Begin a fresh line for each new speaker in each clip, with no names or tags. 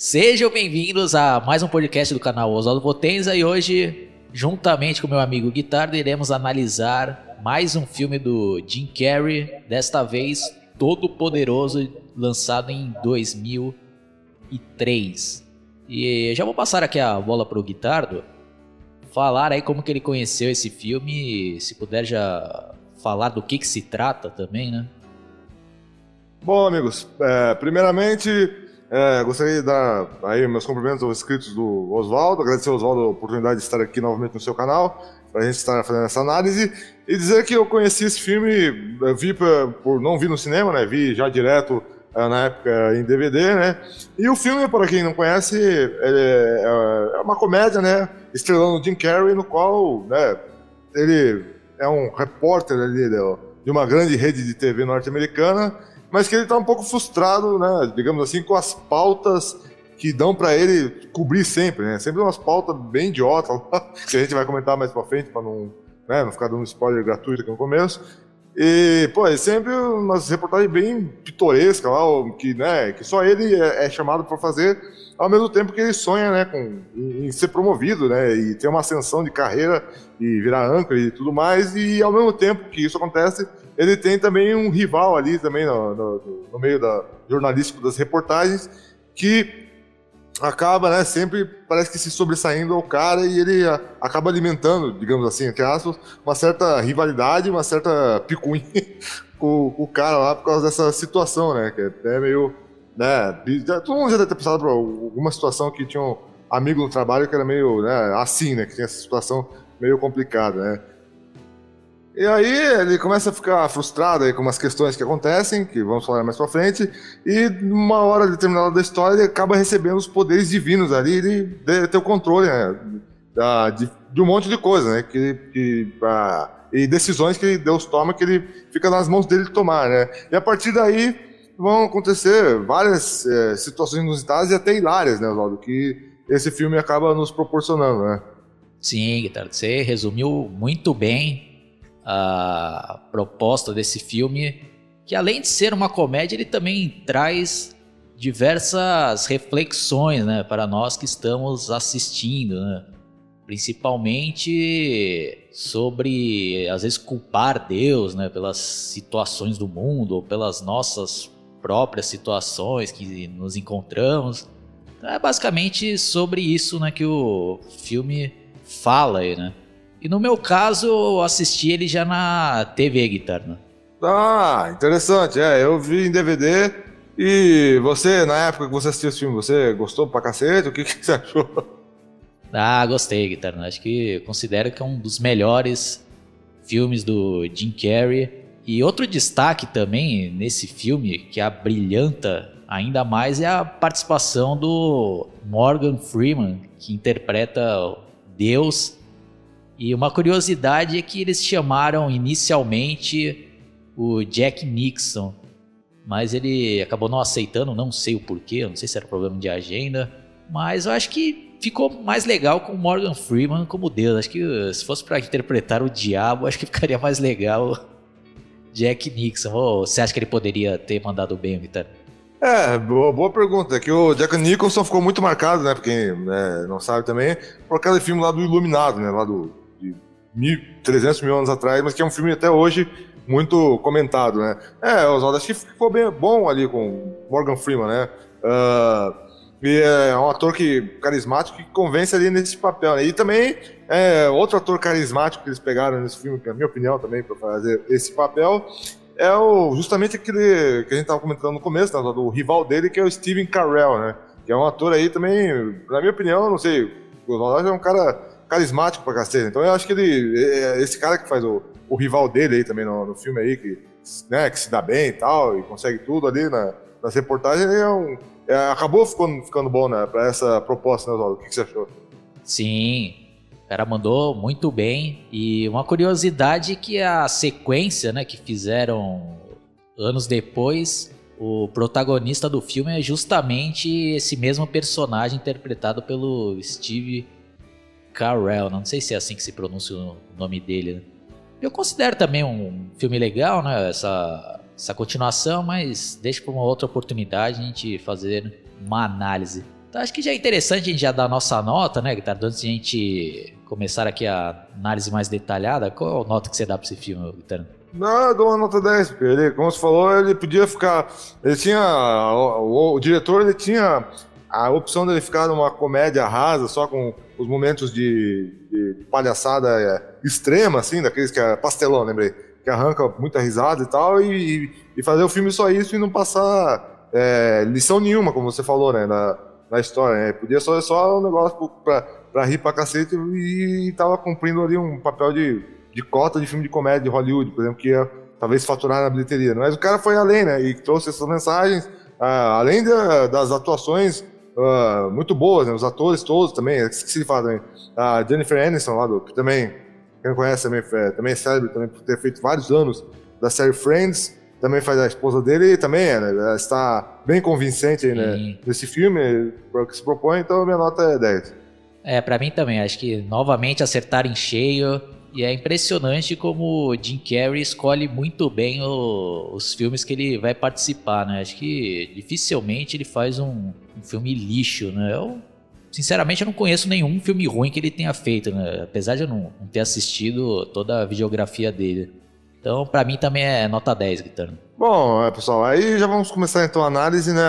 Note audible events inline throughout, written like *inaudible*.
Sejam bem-vindos a mais um podcast do canal Oswaldo Potenza e hoje, juntamente com meu amigo Guitardo, iremos analisar mais um filme do Jim Carrey, desta vez Todo Poderoso, lançado em 2003. E já vou passar aqui a bola pro Guitardo, falar aí como que ele conheceu esse filme, se puder já falar do que que se trata também, né?
Bom, amigos, é, primeiramente é, gostaria de dar aí meus cumprimentos aos inscritos do Oswaldo, agradecer ao Oswaldo a oportunidade de estar aqui novamente no seu canal, para a gente estar fazendo essa análise, e dizer que eu conheci esse filme, vi por, por não vi no cinema, né, vi já direto é, na época em DVD, né, e o filme, para quem não conhece, é, é uma comédia, né, estrelando Jim Carrey, no qual, né, ele é um repórter ali de uma grande rede de TV norte-americana, mas que ele está um pouco frustrado, né, digamos assim, com as pautas que dão para ele cobrir sempre, né? Sempre umas pautas bem idiotas, *laughs* que a gente vai comentar mais para frente para não, né, não ficar dando spoiler gratuito aqui no começo. E, pô, é sempre umas reportagens bem pitorescas lá, que, né, que só ele é, é chamado para fazer, ao mesmo tempo que ele sonha, né, com, em, ser promovido, né, e ter uma ascensão de carreira e virar âncora e tudo mais, e ao mesmo tempo que isso acontece, ele tem também um rival ali também no, no, no meio da jornalístico das reportagens, que acaba, né, sempre parece que se sobressaindo ao cara e ele a, acaba alimentando, digamos assim, entre aspas, uma certa rivalidade, uma certa picuinha *laughs* com, com, o cara lá por causa dessa situação, né, que é até meio, né, todo mundo já deve ter passado por alguma situação que tinha um amigo no trabalho que era meio, né, assim, né, que tinha essa situação meio complicada, né. E aí ele começa a ficar frustrado aí com umas questões que acontecem, que vamos falar mais pra frente, e numa hora determinada da história ele acaba recebendo os poderes divinos ali, ele tem o controle né, da, de, de, um monte de coisa, né? Que, que, a, e decisões que Deus toma que ele fica nas mãos dele tomar, né? E a partir daí vão acontecer várias é, situações inusitadas e até hilárias, né, Oswaldo? Que esse filme acaba nos proporcionando, né?
Sim, Guitarra, você resumiu muito bem a proposta desse filme, que além de ser uma comédia, ele também traz diversas reflexões né, para nós que estamos assistindo, né? principalmente sobre às vezes culpar Deus né, pelas situações do mundo ou pelas nossas próprias situações que nos encontramos. Então, é basicamente sobre isso né, que o filme fala aí, né? E no meu caso, eu assisti ele já na TV Guitarra.
Ah, interessante. É, eu vi em DVD. E você, na época que você assistiu esse filme, você gostou pra cacete? O que, que você achou?
Ah, gostei, Guitarra. Acho que considero que é um dos melhores filmes do Jim Carrey. E outro destaque também nesse filme, que a brilhanta ainda mais, é a participação do Morgan Freeman, que interpreta Deus e uma curiosidade é que eles chamaram inicialmente o Jack Nixon, mas ele acabou não aceitando, não sei o porquê, não sei se era problema de agenda, mas eu acho que ficou mais legal com Morgan Freeman como Deus. Acho que se fosse para interpretar o diabo, acho que ficaria mais legal *laughs* Jack Nixon. Ou você acha que ele poderia ter mandado bem, Vitor?
É, boa, boa pergunta. É que o Jack Nicholson ficou muito marcado, né? Pra quem né, não sabe também, por aquele filme lá do Iluminado, né? Lá do mil, 300 mil anos atrás, mas que é um filme até hoje muito comentado, né? É, Oswaldo, acho que ficou bem bom ali com Morgan Freeman, né? Uh, e é um ator que carismático que convence ali nesse papel, né? E também é outro ator carismático que eles pegaram nesse filme, que na minha opinião também para fazer esse papel é o justamente aquele que a gente estava comentando no começo, né, do rival dele que é o Steven Carell, né? Que é um ator aí também, na minha opinião, não sei, o Oswaldo é um cara carismático pra cacete. Então eu acho que ele. É, é esse cara que faz o, o rival dele aí também no, no, filme aí, que, né, que se dá bem e tal, e consegue tudo ali na, nas reportagens, é um. É, acabou ficando, ficando bom, né, pra essa proposta, né, Oswaldo? O que, que você achou?
Sim, o cara mandou muito bem. E uma curiosidade que a sequência, né, que fizeram anos depois, o protagonista do filme é justamente esse mesmo personagem interpretado pelo Steve Carell, não sei se é assim que se pronuncia o nome dele. Né? Eu considero também um filme legal, né? Essa, essa continuação, mas deixa para uma outra oportunidade a gente fazer uma análise. Então acho que já é interessante a gente já dar a nossa nota, né, Guitarra? Antes de a gente começar aqui a análise mais detalhada, qual a nota que você dá pra esse filme, Guitarra?
Não, eu dou uma nota 10, porque ele, como você falou, ele podia ficar. Ele tinha. O, o, o diretor ele tinha a opção dele ficar numa comédia rasa, só com os momentos de, de palhaçada é, extrema, assim, daqueles que é pastelão, lembrei, que arranca muita risada e tal, e, e fazer o filme só isso e não passar é, lição nenhuma, como você falou, né, na, na história. Né? Podia ser só um negócio pra, pra rir pra cacete e, e tava cumprindo ali um papel de, de cota de filme de comédia de Hollywood, por exemplo, que ia talvez faturar na bilheteria. Mas o cara foi além, né, e trouxe essas mensagens, ah, além das atuações uh, muito boas, né? Os atores todos também, esqueci de falar também. A Jennifer Aniston lá, do, que também, quem conhece, também, é, também é célebre também por ter feito vários anos da série Friends, também faz a esposa dele e também é, né? Ela está bem convincente né? nesse filme, para o que se propõe, então minha nota é 10.
É, para mim também, acho que novamente acertaram em cheio. E é impressionante como o Jim Carrey escolhe muito bem o, os filmes que ele vai participar, né? Acho que dificilmente ele faz um, um filme lixo, né? Eu, sinceramente, eu não conheço nenhum filme ruim que ele tenha feito, né? Apesar de eu não, não ter assistido toda a videografia dele. Então, para mim também é nota 10, Guitarra.
Bom, é, pessoal, aí já vamos começar então a análise, né?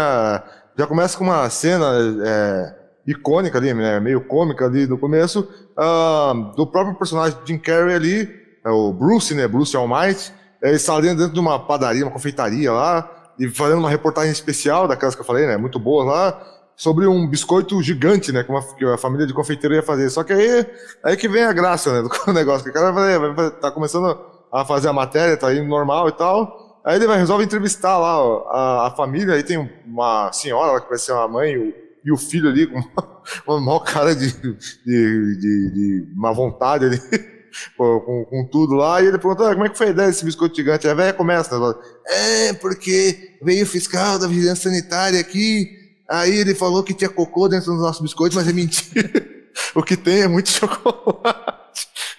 Já começa com uma cena é, icônica ali, né? Meio cômica ali no começo, uh, do próprio personagem Jim Carrey ali, é o Bruce, né? Bruce Almighty. Ele está dentro de uma padaria, uma confeitaria lá, e fazendo uma reportagem especial, daquelas que eu falei, né? Muito boa lá, sobre um biscoito gigante, né? Que, a família de confeiteiro ia fazer. Só que aí, aí que vem a graça, né? *laughs* Do negócio. Que o cara vai, vai, tá começando a fazer a matéria, tá indo normal e tal. Aí ele vai, resolve entrevistar lá a, a família, aí tem uma senhora lá que vai ser a mãe o, e o filho ali com *laughs* uma, maior cara de, de, de, de má vontade ali. *laughs* com, com, tudo lá, e ele perguntou, ah, como é que foi a ideia desse biscoito gigante? A velha começa, né? é, porque veio o fiscal da vigilância sanitária aqui, aí ele falou que tinha cocô dentro dos nossos biscoitos, mas é mentira. *laughs* o que tem é muito chocolate.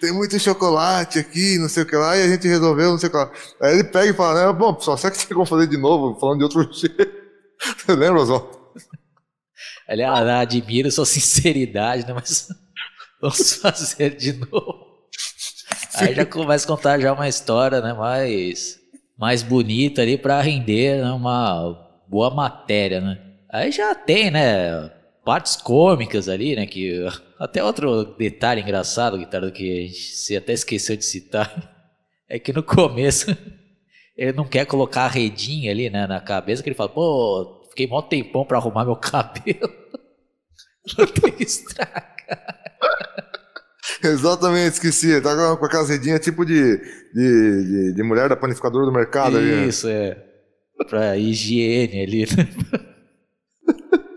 Tem muito chocolate aqui, não sei o que lá, e a gente resolveu, não sei o que lá. Aí ele pega e fala, bom, pessoal, será que tem como fazer de novo, falando de outro jeito? Você lembra, Oswaldo?
Ele ah, admira sua *laughs* sinceridade, né? Mas *laughs* vamos fazer de novo. Aí já começa a contar já uma história, né, mais, mais bonita ali para render né, uma boa matéria, né? Aí já tem, né, partes cômicas ali, né, que *laughs* até outro detalhe engraçado, guitarra que a gente até esqueceu de citar, é que no começo ele não quer colocar a redinha ali, né, na cabeça, que ele fala, pô, fiquei mó tempão para arrumar meu cabelo. Que *laughs* estragar.
Exatamente, esqueci. Tá com a casedinha tipo de, de, de, de, mulher da panificadora do mercado
Isso,
ali.
Isso, né? é. Pra higiene ali, né?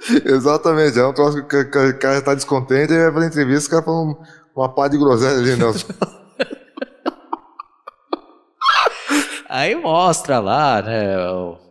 *laughs*
Exatamente, é um troço que o cara tá descontente e vai fazer entrevista, o cara fala uma pá de groselha ali, né? *laughs*
Aí mostra lá, né,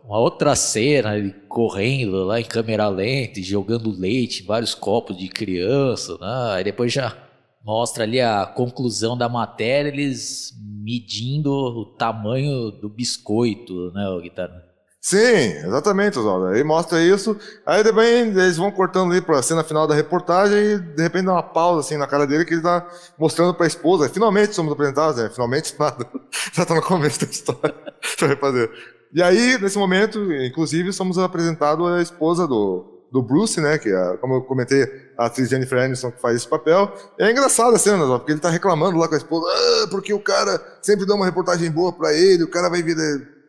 uma outra cena, ele correndo lá em câmera lenta, jogando leite vários copos de criança, né? Aí depois já mostra ali a conclusão da matéria, eles medindo o tamanho do biscoito, né, guitarra?
Sim, exatamente, Oswaldo. Aí mostra isso, aí depois eles vão cortando ali pra cena final da reportagem e de repente dá uma pausa assim na cara dele que ele tá mostrando pra esposa. Finalmente somos apresentados, né? Finalmente *laughs* nada. Já tá no começo da história. *laughs* Eu refazer. E aí, nesse momento, inclusive, somos apresentados a esposa do, do Bruce, né? Que é, como eu comentei, a atriz Jennifer Aniston que faz esse papel. É engraçado a cena, porque ele tá reclamando lá com a esposa, ah, porque o cara sempre dá uma reportagem boa para ele, o cara vai vir.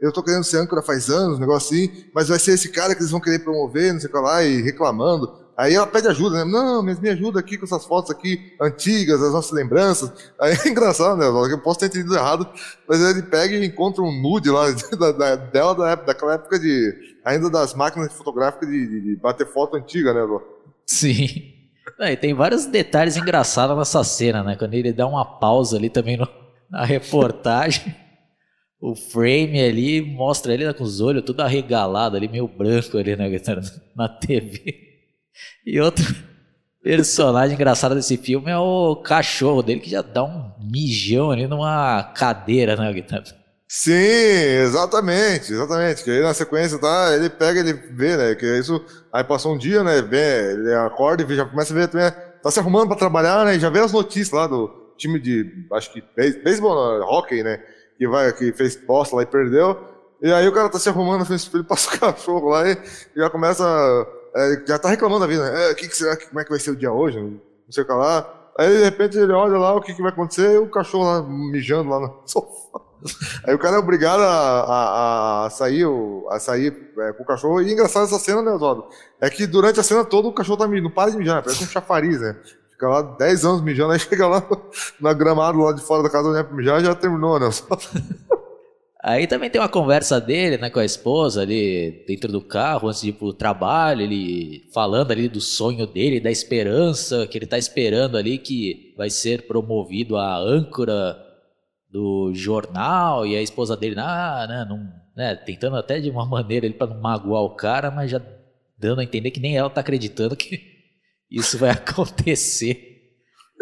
Eu tô querendo ser âncora faz anos, um negócio assim, mas vai ser esse cara que eles vão querer promover, não sei o que lá, e reclamando. Aí ela pede ajuda, né? Não, mas me ajuda aqui com essas fotos aqui antigas, as nossas lembranças. Aí é *laughs* engraçado, né? Eu posso ter entendido errado, mas ele pega e encontra um nude lá *laughs* da, da, dela da época, daquela época de. ainda das máquinas fotográficas de, de, de bater foto antiga, né, Lô?
Sim. Não, e tem vários detalhes engraçados nessa cena, né? Quando ele dá uma pausa ali também no, na reportagem. o frame ali mostra ele com os olhos tudo arregalado ali, meio branco ali né, *laughs* na TV. E outro personagem engraçado desse filme é o cachorro dele, que já dá um mijão ali numa cadeira, né, Guitarra?
Sim, exatamente, exatamente. Que aí na sequência, tá, ele pega, ele vê, né? Que isso, aí passou um dia, né? Vê, ele acorda e já começa a ver também, tá se arrumando para trabalhar, né? Já vê as notícias lá do time de, acho que beisebol, hockey, né? Que vai, que fez posta lá e perdeu. E aí o cara tá se arrumando, ele passa o *laughs* cachorro lá e já começa, é, já tá reclamando da vida, né? É, que, que será, como é que vai ser o dia hoje? Não sei o que lá. Aí de repente ele olha lá o que, que vai acontecer e o cachorro lá mijando lá no *laughs* sofá. Aí o cara é obrigado a, a, a sair, a sair é, com o cachorro. E engraçado essa cena, né, Oswaldo? É que durante a cena toda o cachorro tá mijando, não para de mijar, parece um chafariz, né? Fica lá 10 anos mijando, aí *laughs* chega lá na gramado lá de fora da casa onde é pra mijar já terminou, né? *laughs*
Aí também tem uma conversa dele, né, com a esposa ali dentro do carro, antes de ir pro trabalho, ele falando ali do sonho dele, da esperança, que ele tá esperando ali que vai ser promovido a âncora do jornal e a esposa dele, ah, né, não, né, tentando até de uma *laughs* maneira ele para não magoar o cara, mas já dando a entender que nem ela tá acreditando que *laughs* isso vai *laughs* acontecer.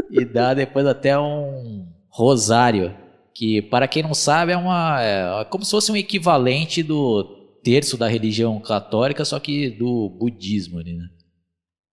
E dá depois até um rosário, que para quem não sabe é uma é como se fosse um equivalente do terço da religião católica, só que do budismo, né?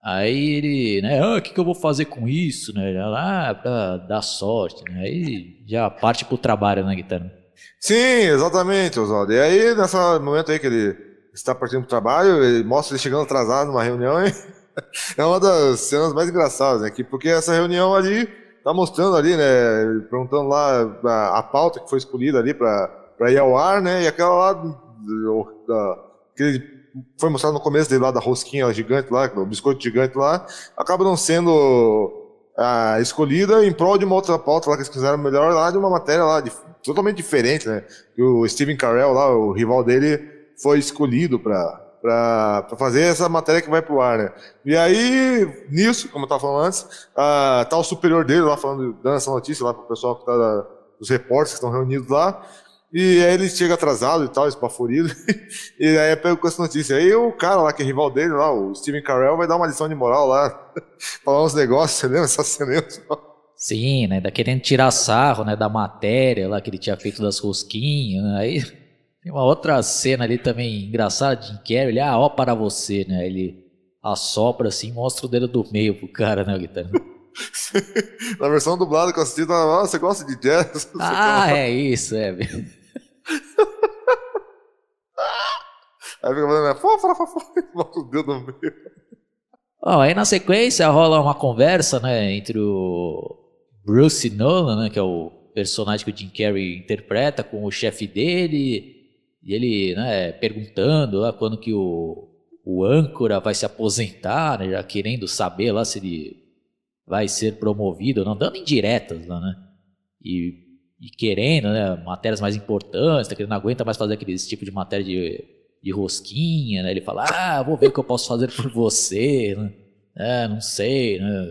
Aí ele, né, ah, o que, que eu vou fazer com isso, né? Ah, pra dar sorte, né? Aí já parte pro trabalho na né, guitarra.
Sim, exatamente, Oswaldo. E aí, nesse momento aí que ele está partindo pro trabalho, ele mostra ele chegando atrasado numa reunião, e *laughs* é uma das cenas mais engraçadas, né? Porque essa reunião ali tá mostrando ali, né, perguntando lá a, a pauta que foi escolhida ali para ir ao ar, né? E aquela lá da, aquele foi mostrado no começo dele lá da rosquinha gigante lá, do biscoito gigante lá, acaba não sendo escolhida em prol de uma outra pauta lá que eles quiseram melhor lá, de uma matéria lá de, totalmente diferente, né? Que o Steven Carell lá, o rival dele, foi escolhido para para fazer essa matéria que vai pro ar, né? E aí, nisso, como eu estava falando antes, ah, tá o superior dele lá falando, dando essa notícia lá pro pessoal que tá, da, os repórteres que estão reunidos lá, e aí ele chega atrasado e tal, espaforido. *laughs* e aí pega com essa notícia. Aí o cara lá, que é rival dele, lá, o Steven Carell, vai dar uma lição de moral lá, *laughs* falar uns negócios, você lembra essa cena?
Sim, né? Da querendo tirar sarro, né? Da matéria lá que ele tinha feito das rosquinhas. Né? Aí tem uma outra cena ali também engraçada, Jim Carrey, ele, ah, ó para você, né? Ele assopra assim, mostra o dedo do meio pro cara, né, guitarra? *laughs*
Na versão dublada que eu assisti, ah, você gosta de jazz? *laughs*
Ah, é isso, é. *laughs*
Aí fica fazendo, fofa, fofa, bota o dedo no meio.
Bom, aí na sequência rola uma conversa, né, entre o Bruce Nolan, né, que é o personagem que o Jim Carrey interpreta, com o chefe dele, e ele, né, perguntando lá quando que o, o âncora vai se aposentar, né, já querendo saber lá se ele vai ser promovido, não dando indiretas lá, né, e, e querendo, né, matérias mais importantes, tá querendo, não aguenta mais fazer aquele tipo de matéria de de rosquinha, né? Ele fala, ah, vou ver o que eu posso fazer por você, né? É, não sei, né?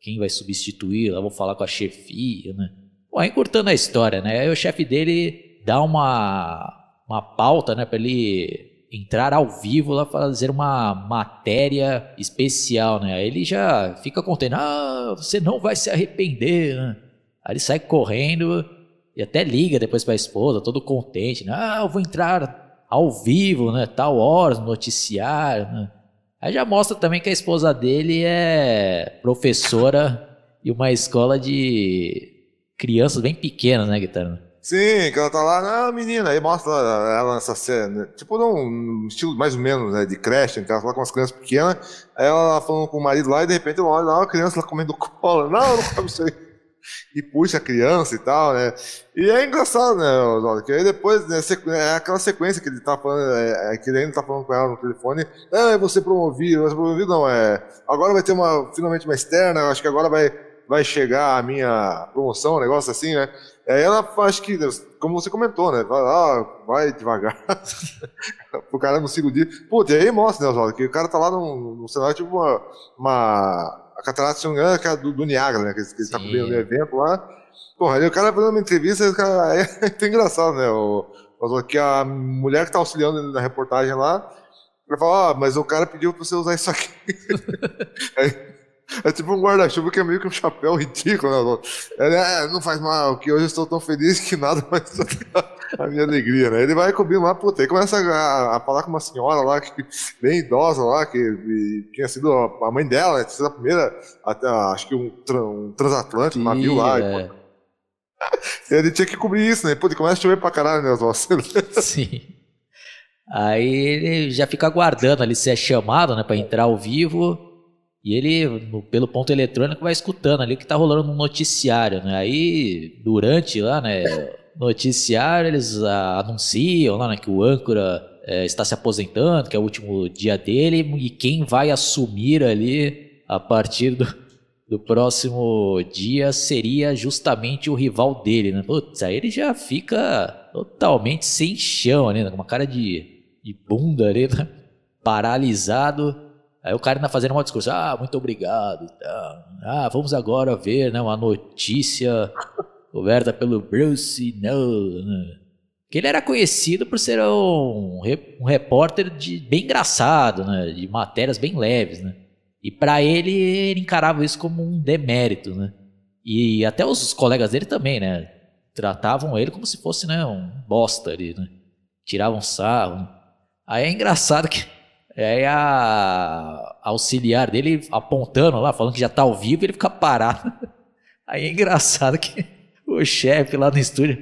Quem vai substituir? Lá vou falar com a chefia, né? Bom, encurtando a história, né? Aí o chefe dele dá uma, uma pauta, né? Para ele entrar ao vivo lá fazer uma matéria especial, né? Aí ele já fica contando, ah, você não vai se arrepender, né? Aí ele sai correndo e até liga depois para a esposa, todo contente, né? Ah, eu vou entrar ao vivo, né? Tal hora, noticiário, né? Aí já mostra também que a esposa dele é professora de uma escola de crianças bem pequenas, né, Guitarra?
Sim, que ela tá lá, não, menina, aí mostra ela nessa cena, tipo num estilo mais ou menos, né, de creche, que ela fala com umas crianças pequenas, aí ela falando com o marido lá, e de repente ela olha lá, a criança lá comendo cola, não, não come isso aí *laughs* e puxa a criança e tal, né? E é engraçado, né, Oswaldo? Que aí depois, né, é aquela sequência que ele tá falando, é, é, que ele ainda tá falando com ela no telefone, ah, você promovido, você promovido não, é. Agora vai ter uma, finalmente uma externa, acho que agora vai, vai chegar a minha promoção, um negócio assim, né? Aí ela acho que, como você comentou, né? Vai, ah, vai devagar. *laughs* o cara não siga o dia. Putz, e aí mostra, né, Oswaldo, que o cara tá lá no, no cenário, tipo uma, uma a catarata, se não me engano, é do, do Niagara, né? Que, que ele tá cobrindo no evento lá. Porra, aí o cara fazendo uma entrevista, o cara, *laughs* é, é engraçado, né? O, que a mulher que tá auxiliando na reportagem lá, ela fala, ah, mas o cara pediu pra você usar isso aqui. *laughs* aí, *laughs* é tipo um guarda-chuva que é meio que um chapéu ridículo, né? É, não faz mal, que hoje eu estou tão feliz que nada mais. *laughs* a minha alegria, né? Ele vai cobrindo lá, puta, aí começa a, a, falar com uma senhora lá, que, bem idosa lá, que e, tinha sido a mãe dela, né? Tinha sido a primeira, até, acho que um, um transatlântico, um navio lá. É. E, ele tinha que cobrir isso, né? Puta, começa a chover pra caralho, né? *laughs*
Sim. Aí ele já fica aguardando ali ser chamado, né, pra entrar ao vivo. E ele, pelo ponto eletrônico, vai escutando ali o que tá rolando no noticiário, né? Aí, durante lá, né, noticiário, eles ah, anunciam lá, né, que o âncora é, está se aposentando, que é o último dia dele, e quem vai assumir ali a partir do, do próximo dia seria justamente o rival dele, né? Putz, aí ele já fica totalmente sem chão ali, né? com uma cara de, de bunda ali, né? paralisado. Aí o cara ainda fazendo uma discurso, ah, muito obrigado. Ah, vamos agora ver né, uma notícia *laughs* coberta pelo Bruce Nolan. Que ele era conhecido por ser um, um repórter de, bem engraçado, né, de matérias bem leves. Né? E para ele, ele encarava isso como um demérito. Né? E até os colegas dele também, né? Tratavam ele como se fosse né, um bosta ali, né? Tiravam sarro. Aí é engraçado que é a auxiliar dele apontando lá, falando que já tá ao vivo, ele fica parado. *laughs* Aí é engraçado que o chefe lá no estúdio,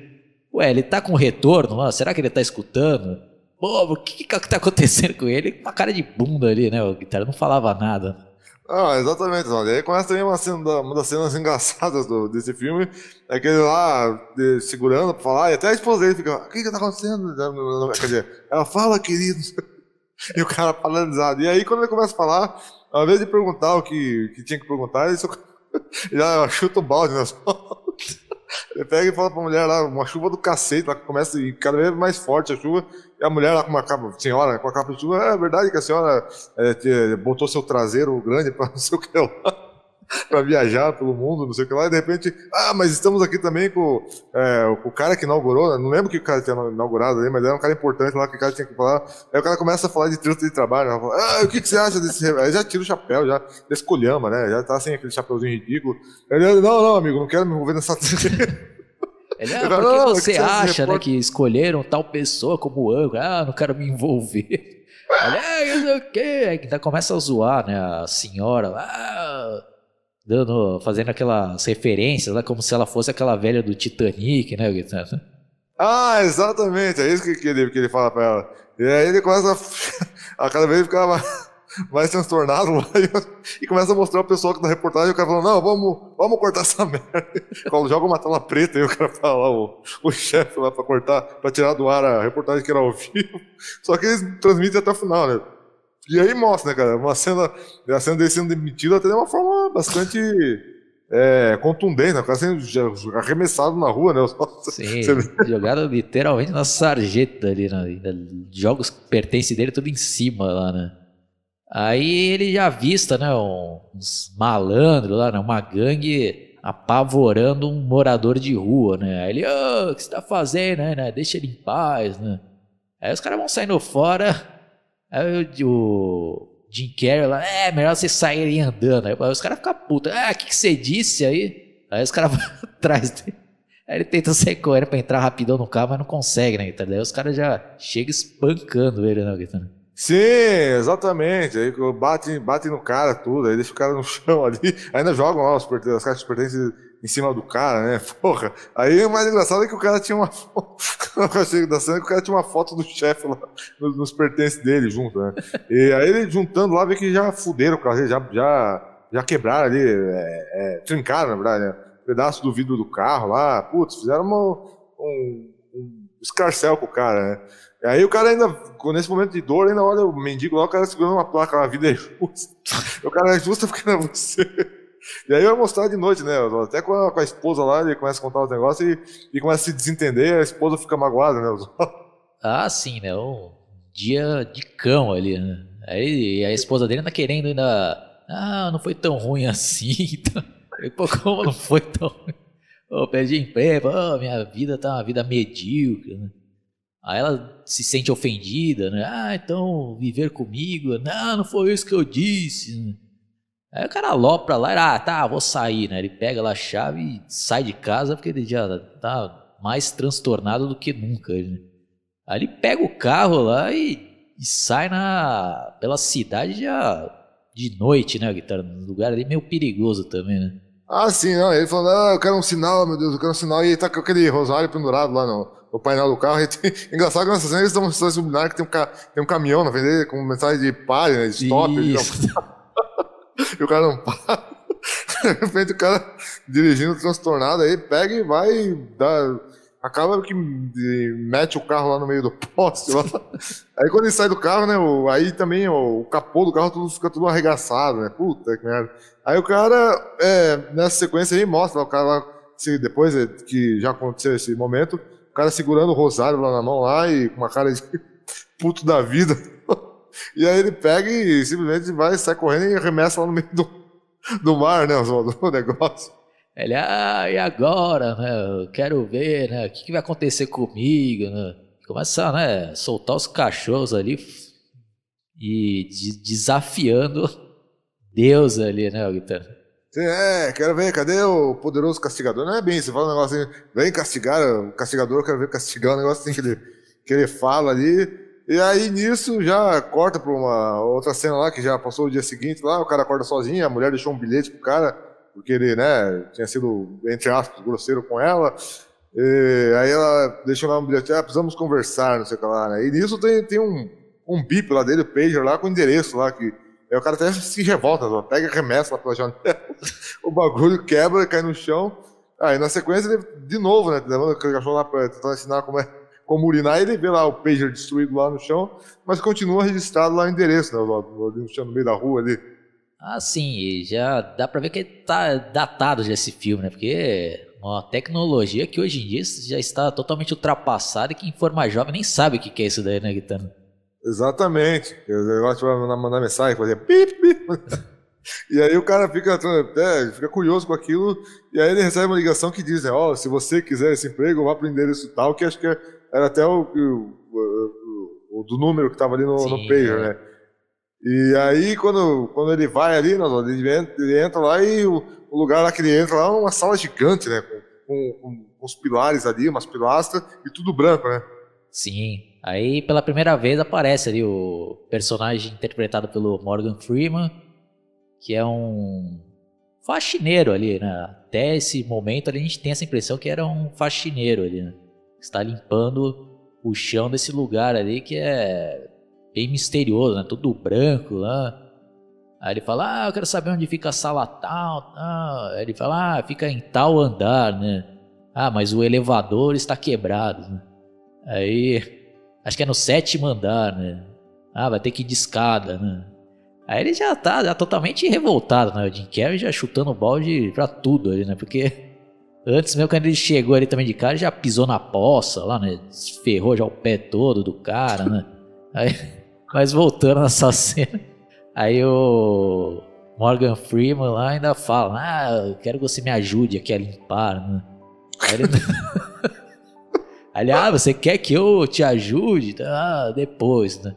ué, ele tá com retorno? Será que ele tá escutando? Pô, o que que tá acontecendo com ele? Uma cara de bunda ali, né? O guitarra não falava nada.
Ah, exatamente, olha. Aí começa também uma, cena, uma das cenas *laughs* engraçadas do, desse filme, é que ele lá de, segurando pra falar, e até a esposa dele fica, o que que tá acontecendo? Quer dizer, ela fala, querido. E o cara paralisado. E aí, quando ele começa a falar, ao invés de perguntar o que, que tinha que perguntar, ele só, *laughs* já chuta o balde nas *laughs* mãos. Ele pega e fala pra mulher lá, uma chuva do cacete, lá começa e cada vez mais forte a chuva, e a mulher lá com uma capa, senhora, com a capa de chuva, é verdade que a senhora é, botou seu traseiro grande pra não sei o que lá *laughs* para viajar pelo mundo, não sei o que lá, e de repente, ah, mas estamos aqui também com, é, o cara que inaugurou, né? não lembro que o cara tinha inaugurado ali, mas era um cara importante lá que o cara tinha que falar. Aí o cara começa a falar de trânsito de trabalho, né? fala, ah, o que, que você acha desse. Aí já tira o chapéu, já escolhama, né? Já tá sem aquele chapeuzinho ridículo. Ele, não, não, amigo, não quero me envolver nessa. *laughs*
Ele, ah, por que você acha né, que escolheram tal pessoa como âncora? Ah, não quero me envolver. *laughs* Olha, ah, não sei o quê. Aí começa a zoar, né? A senhora. Ah, dando, fazendo aquelas referências lá, como se ela fosse aquela velha do Titanic, né?
Ah, exatamente, é isso que, que, ele, que ele fala pra ela. E aí ele começa a, *laughs* a cada vez ficar mais, mais transtornado *laughs* lá e, começa a mostrar o pessoal que na reportagem, o cara falando, não, vamos, vamos cortar essa *laughs* merda. Joga uma tela preta e o cara fala o, o chefe lá pra cortar, pra tirar do ar a reportagem que era ao vivo. Só que eles transmitem até o final, né? E aí mostra, né, cara? Uma cena, a cena dele sendo demitido até de uma forma bastante é, contundente, né? O cara sendo arremessado na rua, né? *laughs*
Sim, jogado literalmente na sarjeta ali, né? Jogos que pertencem dele tudo em cima lá, né? Aí ele já avista, né? Uns malandros lá, né? Uma gangue apavorando um morador de rua, né? Aí ele, oh, o que você tá fazendo, né? Deixa ele em paz, né? Aí os caras vão saindo fora Aí o Jim Carrey lá, é, melhor vocês saírem andando. Aí os caras ficam putos. Ah, o que, que você disse aí? Aí os caras *laughs* vão atrás dele. Aí ele tenta sair correndo pra entrar rapidão no carro, mas não consegue, né, Daí os caras já chegam espancando ele, né, Guitarra?
Sim, exatamente. Aí bate, bate no cara tudo, aí deixa o cara no chão *laughs* ali, ainda jogam lá os, as caixas de pertences em cima do cara, né? Porra. Aí o mais engraçado é que o cara tinha uma foto. *laughs* eu achei da cena que o cara tinha uma foto do chefe lá nos, nos, pertences dele junto, né? E aí ele juntando lá, vê que já fuderam o carro, já, já, já quebraram ali, é, é, trincaram, na verdade, né? Pedaço do vidro do carro lá, putz, fizeram uma, um, um escarcel com o cara, né? E aí o cara ainda, nesse momento de dor, ainda olha o mendigo lá, o cara segurando uma placa, a vida é justa. *laughs* o cara é justa porque não é você. E aí eu ia mostrar de noite, né? Até com a, com a esposa lá, ele começa a contar os negócios e, e começa a se desentender, a esposa fica magoada, né?
Ah, sim, né? Um dia de cão ali, né? Aí a esposa dele anda querendo ainda. Ah, não foi tão ruim assim. *laughs* Então, pô, como não foi tão ruim? Oh, perdi emprego, oh, minha vida tá uma vida medíocre, né? Aí ela se sente ofendida, né? Ah, então viver comigo? Não, não foi isso que eu disse. Né? Aí o cara alopra lá, ah, tá, vou sair, né? Ele pega lá a chave e sai de casa porque ele já tá mais transtornado do que nunca. Né? Aí ele pega o carro lá e, e sai na, pela cidade já de noite, né, Guitarra? Num lugar ali meio perigoso também, né?
Ah, sim, não. Ele falou, ah, eu quero um sinal, meu Deus, eu quero um sinal. E ele tá com aquele rosário pendurado lá no, no painel do carro. *laughs* Tem... Engraçado que nessa cena eles estão mostrando subliminar que tem um, ca... tem um caminhão na frente com mensagem de pare, né, de stop. E o cara não para. De repente o cara dirigindo transtornado aí, pega e vai dar acaba que mete o carro lá no meio do poste. Lá. aí quando ele sai do carro, né? O, aí também o, o, capô do carro tudo, fica tudo arregaçado, né? Puta que merda. Aí o cara, é, nessa sequência aí, mostra o cara lá, se, depois é, que já aconteceu esse momento, o cara segurando o rosário lá na mão lá e com uma cara de puto da vida. E aí ele pega e simplesmente vai, sai correndo e arremessa lá no meio do, do mar, né? *laughs* O negócio.
Ele, ah, e agora, né? Eu quero ver, né? O que, que vai acontecer comigo, né? Começa, né? Soltar os cachorros ali e de, desafiando Deus ali, né, Guitarra?
Sim, é, quero ver, cadê o poderoso castigador? Não é bem, você fala um negócio assim, vem castigar o castigador, quero ver castigar, um negócio assim que ele, que ele fala ali. E aí nisso já corta para uma outra cena lá que já passou o dia seguinte lá, o cara acorda sozinho, a mulher deixou um bilhete pro cara porque ele, né, tinha sido, entre aspas, grosseiro com ela. E aí ela deixou lá um bilhete, ah, precisamos conversar, não sei o que lá, né? E nisso tem, tem um, um bip lá dele, o pager lá, com o endereço lá, que aí o cara até se revolta, só, pega remessa lá pela janela, *laughs* o bagulho quebra, cai no chão. Aí na sequência ele, de novo, né, levando aquele cachorro lá pra tentar ensinar como é como urinar, ele vê lá o pager destruído lá no chão, mas continua registrado lá o endereço, né, no chão, no meio da rua ali.
Ah, sim, já dá pra ver que tá datado já esse filme, né? Porque é uma tecnologia que hoje em dia já está totalmente ultrapassada e quem for mais jovem nem sabe o que é isso daí, né, Guitano?
Exatamente. O negócio vai mandar mensagem, fazer pip, pip. *laughs* E aí o cara fica, é, fica curioso com aquilo, e aí ele recebe uma ligação que diz, ó, oh, se você quiser esse emprego, vá para o endereço tal, que acho que era até o, o, o, do número que estava ali no, Sim, no pager, é. né? E aí, quando, quando ele vai ali, ele entra, ele entra lá e o, o, lugar lá que ele entra lá é uma sala gigante, né? Com, com, com os pilares ali, umas pilastras e tudo branco, né?
Sim. Aí, pela primeira vez, aparece ali o personagem interpretado pelo Morgan Freeman, que é um faxineiro ali, né? Até esse momento ali, a gente tem essa impressão que era um faxineiro ali, né? Está limpando o chão desse lugar ali que é bem misterioso, né? Tudo branco lá. Aí ele fala, ah, eu quero saber onde fica a sala tal, tal. Aí ele fala, ah, fica em tal andar, né? Ah, mas o elevador está quebrado, né? Aí, acho que é no sétimo andar, né? Ah, vai ter que ir de escada, né? Aí ele já tá já totalmente revoltado, né? O Jim Carrey já chutando o balde pra tudo ali, né? Porque antes mesmo quando ele chegou ali também de cara, já pisou na poça lá, né? Ferrou já o pé todo do cara, né? *laughs* Aí... Mas voltando nessa *laughs* cena, aí o Morgan Freeman lá ainda fala: Ah, eu quero que você me ajude aqui a limpar, né? Aí ele. *laughs* aí ah, você quer que eu te ajude? Ah, depois, né?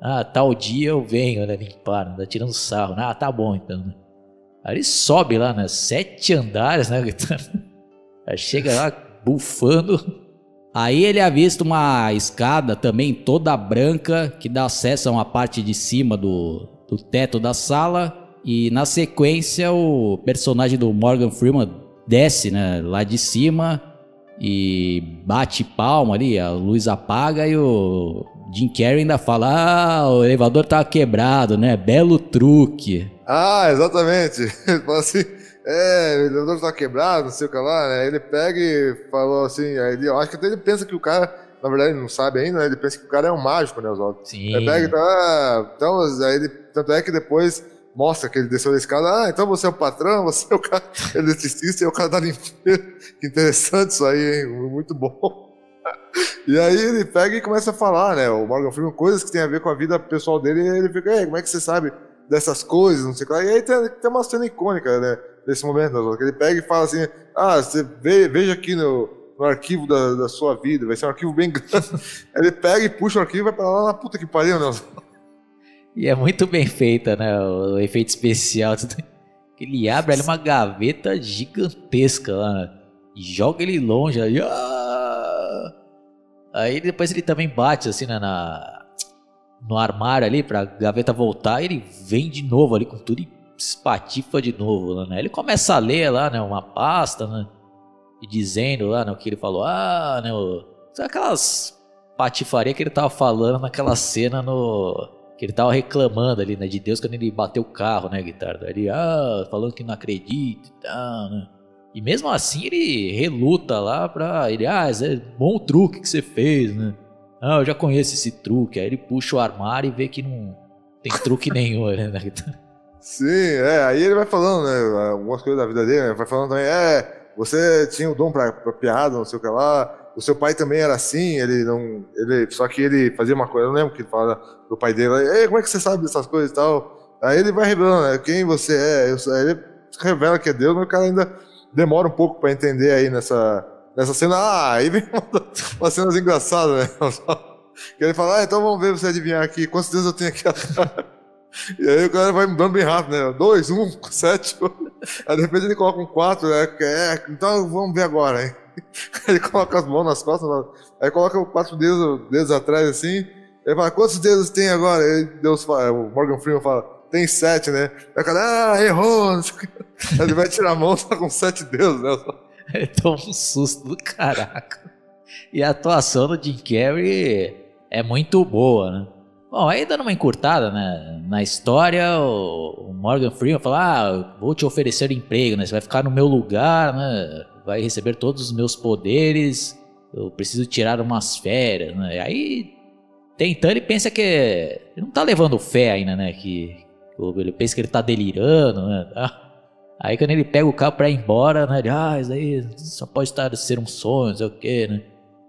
Ah, tal dia eu venho, né, limpar, né? Tá tirando sarro. Ah, tá bom então, né? Aí ele sobe lá, né? Sete andares, né? Aí chega lá bufando Aí ele avista uma escada também toda branca que dá acesso a uma parte de cima do, do teto da sala. E na sequência o personagem do Morgan Freeman desce né, lá de cima e bate palma ali, a luz apaga e o Jim Carrey ainda fala: Ah, o elevador tá quebrado, né? Belo truque.
Ah, exatamente. *laughs* Ele fala assim é, o elevador tá quebrado, não sei o que lá, né? Ele pega e falou assim, aí ele, eu acho que até ele pensa que o cara, na verdade ele não sabe ainda, né? Ele pensa que o cara é um mágico, né, Oswaldo?
Sim.
Ele pega e tá, então, aí ele, tanto é que depois mostra que ele desceu da escada, ah, então você é o patrão, *laughs* você é o cara eletricista e é o cara da limpeza. *laughs* Que interessante isso aí, hein? Muito bom. E aí ele pega e começa a falar, né? O Morgan Freeman, coisas que tem a ver com a vida pessoal dele, e ele fica, Ei, como é que você sabe dessas coisas, não sei o que lá. E aí tem, tem uma cena icônica, né? nesse momento, que ele pega e fala assim, ah, você vê, veja aqui no, no arquivo da, da, sua vida, vai ser um arquivo bem *laughs* grande. ele pega e puxa o arquivo e vai pra lá na puta que pariu, né? *laughs*
E é muito bem feita, né? O, efeito especial. Ele abre ali uma gaveta gigantesca lá. Né? e joga ele longe. Aí, ah! aí depois ele também bate assim né, na, no armário ali pra gaveta voltar. Ele vem de novo ali com tudo e espatifa de novo. Né? Ele começa a ler lá, né? Uma pasta, né? E dizendo lá, né? O que ele falou. Ah, né? O, aquelas patifaria que ele tava falando naquela cena no que ele tava reclamando ali, né, de Deus quando ele bateu o carro, né, guitarra. Ele, ah, falando que não acredita e tal, né. E mesmo assim ele reluta lá pra ele, ah, é bom truque que você fez, né. Ah, eu já conheço esse truque. Aí ele puxa o armário e vê que não tem truque *laughs* nenhum, né.
Sim, é, aí ele vai falando, né, algumas coisas da vida dele, né, vai falando também, é, você tinha o dom pra, pra piada, não sei o que lá, o seu pai também era assim, ele não. Ele, só que ele fazia uma coisa, eu lembro que ele fala do pai dele, Ei, como é que você sabe dessas coisas e tal? Aí ele vai revelando né, quem você é, eu, aí ele revela que é Deus, mas o cara ainda demora um pouco para entender aí nessa, nessa cena. Ah, aí vem *laughs* uma, umas cenas engraçadas, né? *laughs* Que ele fala, ah, então vamos ver você adivinhar aqui, quantos dedos eu tenho aqui atrás. *laughs* E aí o cara vai mudando bem rápido, né? Dois, um, sete. Aí de repente ele coloca um quatro, né? É, então vamos ver agora, hein? Ele coloca as mãos nas costas, aí coloca quatro dedos, dedos atrás assim. Ele fala, quantos dedos tem agora? Aí Deus fala, o Morgan Freeman fala, tem sete, né? Aí o cara, ah, errou! Ele vai tirar a mão, tá com sete dedos, né? *laughs*
Ele toma um susto do caraca. E a atuação do Jim Carrey é muito boa, né? Bom, aí dando uma encurtada né, na história, o Morgan Freeman fala: Ah, vou te oferecer emprego, né? Você vai ficar no meu lugar, né? vai receber todos os meus poderes, eu preciso tirar umas férias, né? Aí, tentando, ele pensa que ele não tá levando fé ainda, né? Que ele pensa que ele tá delirando, né? Aí quando ele pega o carro pra ir embora, né? Ele, ah, isso aí só pode estar, ser um sonho, não sei o quê, né?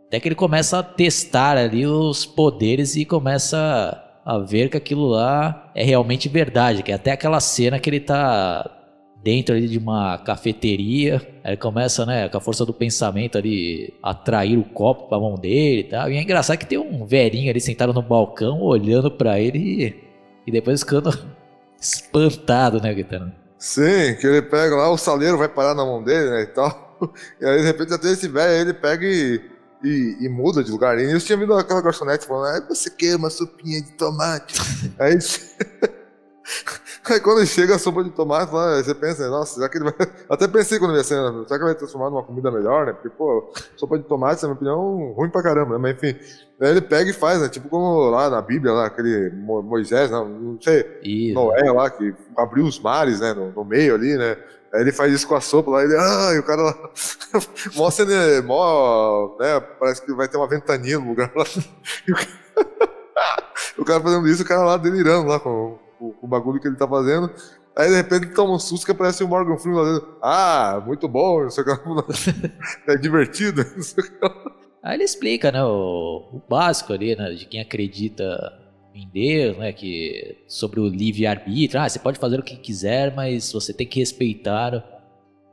Até que ele começa a testar ali os poderes e começa a ver que aquilo lá é realmente verdade, que é até aquela cena que ele tá dentro ali de uma cafeteria. Aí começa, né, com a força do pensamento ali, atrair o copo pra mão dele e tal. E é engraçado que tem um velhinho ali sentado no balcão, olhando para ele e, e depois ficando *laughs* espantado, né, gritando.
Sim, que ele pega lá, o saleiro vai parar na mão dele, né, e tal. *laughs* E aí, de repente, até esse velho, ele pega e, e, e, muda de lugar. E eu tinha vindo aquela garçonete falando, ah, você quer uma sopinha de tomate? *laughs* aí... *laughs* Aí quando chega a sopa de tomate lá, você pensa, nossa, será que ele vai. *laughs* Até pensei quando ia ser, será que ele vai transformar numa comida melhor, né? Porque, pô, sopa de tomate, na minha opinião, ruim pra caramba, né? Mas enfim. Aí ele pega e faz, né? Tipo como lá na Bíblia, lá, aquele Moisés, não, não sei, isso. Noé lá, que abriu os mares, né? No, no, meio ali, né? Aí ele faz isso com a sopa lá, ele, ah, e o cara lá. *laughs* mostra ele, mó, né? Parece que vai ter uma ventania no lugar lá. O cara, o cara fazendo isso, o cara lá delirando lá com o, o bagulho que ele tá fazendo. Aí de repente toma um susto que aparece o Morgan Freeman fazendo, ah, muito bom, não sei o que. é divertido, não sei o que. *laughs* *laughs*
Aí ele explica, né, o, o básico ali, né, de quem acredita em Deus, né, que sobre o livre-arbítrio, ah, você pode fazer o que quiser, mas você tem que respeitar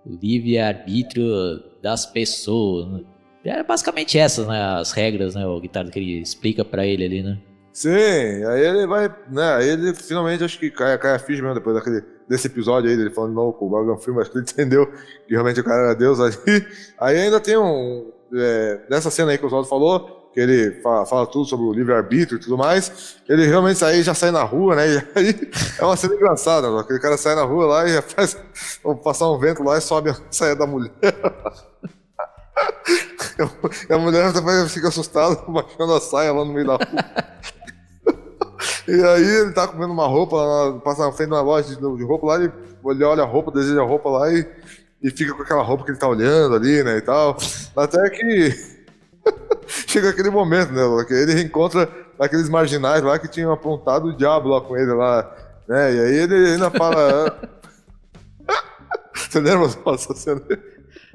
o livre-arbítrio das pessoas. Né? É basicamente essas, né, as regras, né, o guitarra que ele explica para ele ali, né.
Sim, aí ele vai, né, aí ele finalmente acho que cai, cai a ficha mesmo depois daquele, desse episódio aí dele falando não com o Morgan Freeman, acho que ele *laughs* entendeu que realmente o cara era Deus ali. Aí ainda tem um, é, nessa cena aí que o Oswaldo falou, que ele fala, fala tudo sobre o livre-arbítrio e tudo mais, ele realmente aí já sai na rua, né, *laughs* e aí é uma cena engraçada, aquele cara sai na rua lá e *laughs* faz, passar um vento lá e sobe a saia da mulher. E a mulher fica assustada, baixando a saia lá no meio da rua. E aí ele tá comendo uma roupa, passa na frente de uma loja de roupa lá, ele, ele olha a roupa, deseja a roupa lá e, e fica com aquela roupa que ele tá olhando ali, né, e tal. Até que *laughs* chega aquele momento, né, que ele reencontra aqueles marginais lá que tinham apontado o diabo lá com ele lá, né, e aí ele ainda fala... *laughs* Você lembra dessa cena?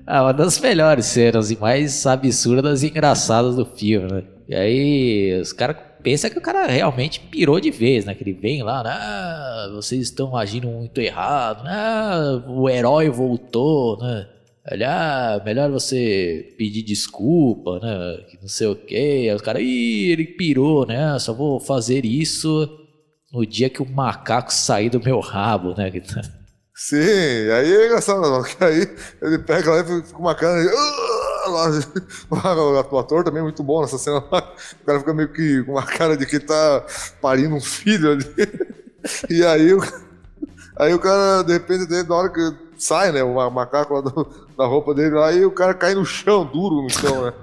Ah, uma das melhores cenas e mais absurdas e engraçadas do filme, né? E aí os caras pensa que o cara realmente pirou de vez, né? Que ele vem lá, né? Ah, vocês estão agindo muito errado, né? Ah, o herói voltou, né? Olha, ah, melhor você pedir desculpa, né? Que não sei o quê. Aí os caras, ih, ele pirou, né? Só vou fazer isso no dia que o macaco sair do meu rabo, né? *laughs*
Sim, aí é engraçado, não, que aí ele pega lá e fica com uma cara. *laughs* o ator também é muito bom nessa cena lá. O cara fica meio que com uma cara de que tá parindo um filho ali. *laughs* E aí, aí o cara, de repente, na hora que sai, né, o macaco lá do, da roupa dele lá, e o cara cai no chão, duro no chão, né?